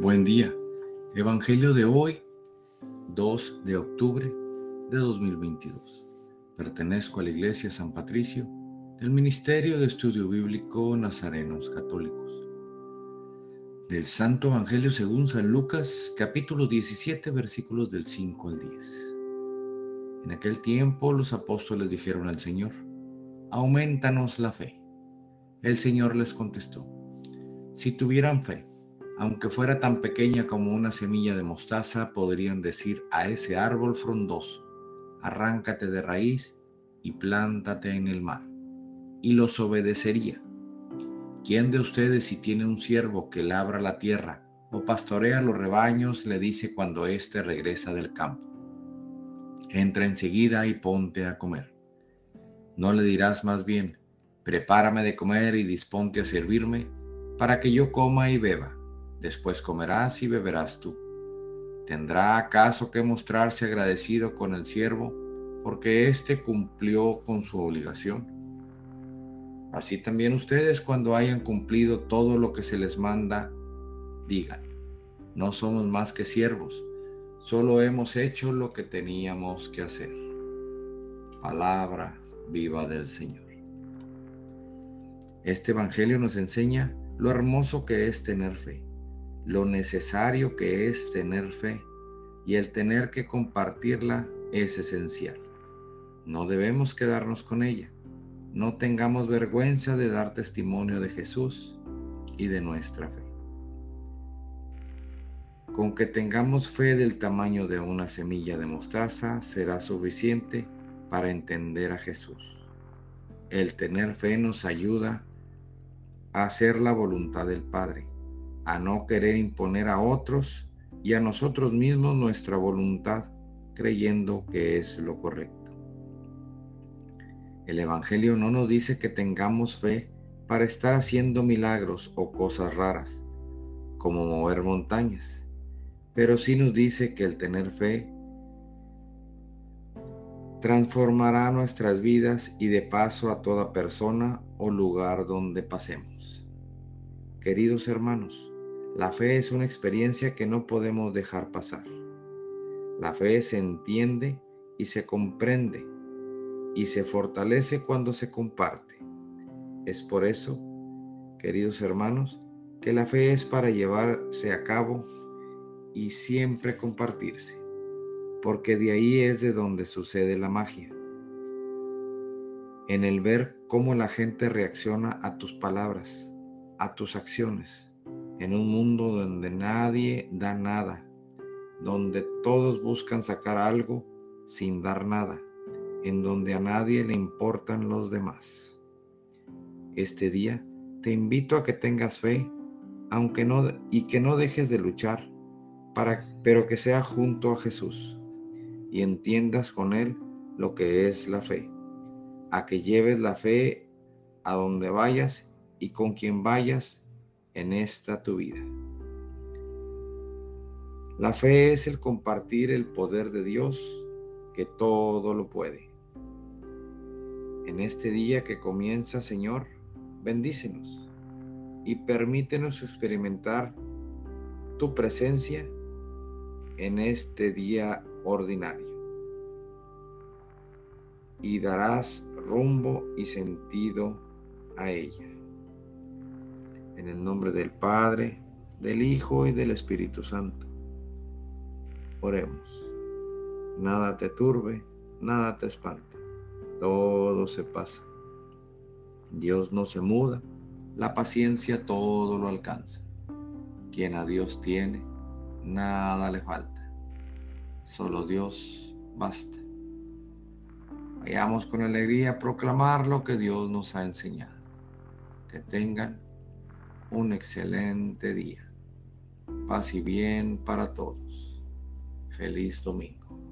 Buen día. Evangelio de hoy, 2 de octubre de 2022. Pertenezco a la Iglesia San Patricio del Ministerio de Estudio Bíblico Nazarenos Católicos. Del Santo Evangelio según San Lucas, capítulo 17, versículos del 5 al 10. En aquel tiempo los apóstoles dijeron al Señor, aumentanos la fe. El Señor les contestó, si tuvieran fe, aunque fuera tan pequeña como una semilla de mostaza, podrían decir a ese árbol frondoso, arráncate de raíz y plántate en el mar, y los obedecería. ¿Quién de ustedes si tiene un siervo que labra la tierra o pastorea los rebaños le dice cuando éste regresa del campo? Entra enseguida y ponte a comer. No le dirás más bien, prepárame de comer y disponte a servirme, para que yo coma y beba después comerás y beberás tú. ¿Tendrá acaso que mostrarse agradecido con el siervo porque éste cumplió con su obligación? Así también ustedes cuando hayan cumplido todo lo que se les manda, digan, no somos más que siervos, solo hemos hecho lo que teníamos que hacer. Palabra viva del Señor. Este Evangelio nos enseña lo hermoso que es tener fe lo necesario que es tener fe y el tener que compartirla es esencial. No debemos quedarnos con ella. No tengamos vergüenza de dar testimonio de Jesús y de nuestra fe. Con que tengamos fe del tamaño de una semilla de mostaza será suficiente para entender a Jesús. El tener fe nos ayuda a hacer la voluntad del Padre a no querer imponer a otros y a nosotros mismos nuestra voluntad, creyendo que es lo correcto. El Evangelio no nos dice que tengamos fe para estar haciendo milagros o cosas raras, como mover montañas, pero sí nos dice que el tener fe transformará nuestras vidas y de paso a toda persona o lugar donde pasemos. Queridos hermanos, la fe es una experiencia que no podemos dejar pasar. La fe se entiende y se comprende y se fortalece cuando se comparte. Es por eso, queridos hermanos, que la fe es para llevarse a cabo y siempre compartirse, porque de ahí es de donde sucede la magia. En el ver cómo la gente reacciona a tus palabras, a tus acciones en un mundo donde nadie da nada, donde todos buscan sacar algo sin dar nada, en donde a nadie le importan los demás. Este día te invito a que tengas fe, aunque no y que no dejes de luchar, para, pero que sea junto a Jesús y entiendas con él lo que es la fe, a que lleves la fe a donde vayas y con quien vayas en esta tu vida. La fe es el compartir el poder de Dios que todo lo puede. En este día que comienza, Señor, bendícenos y permítenos experimentar tu presencia en este día ordinario. Y darás rumbo y sentido a ella. En el nombre del Padre, del Hijo y del Espíritu Santo. Oremos. Nada te turbe, nada te espante. Todo se pasa. Dios no se muda, la paciencia todo lo alcanza. Quien a Dios tiene, nada le falta. Solo Dios basta. Vayamos con alegría a proclamar lo que Dios nos ha enseñado. Que tengan un excelente día. Paz y bien para todos. Feliz domingo.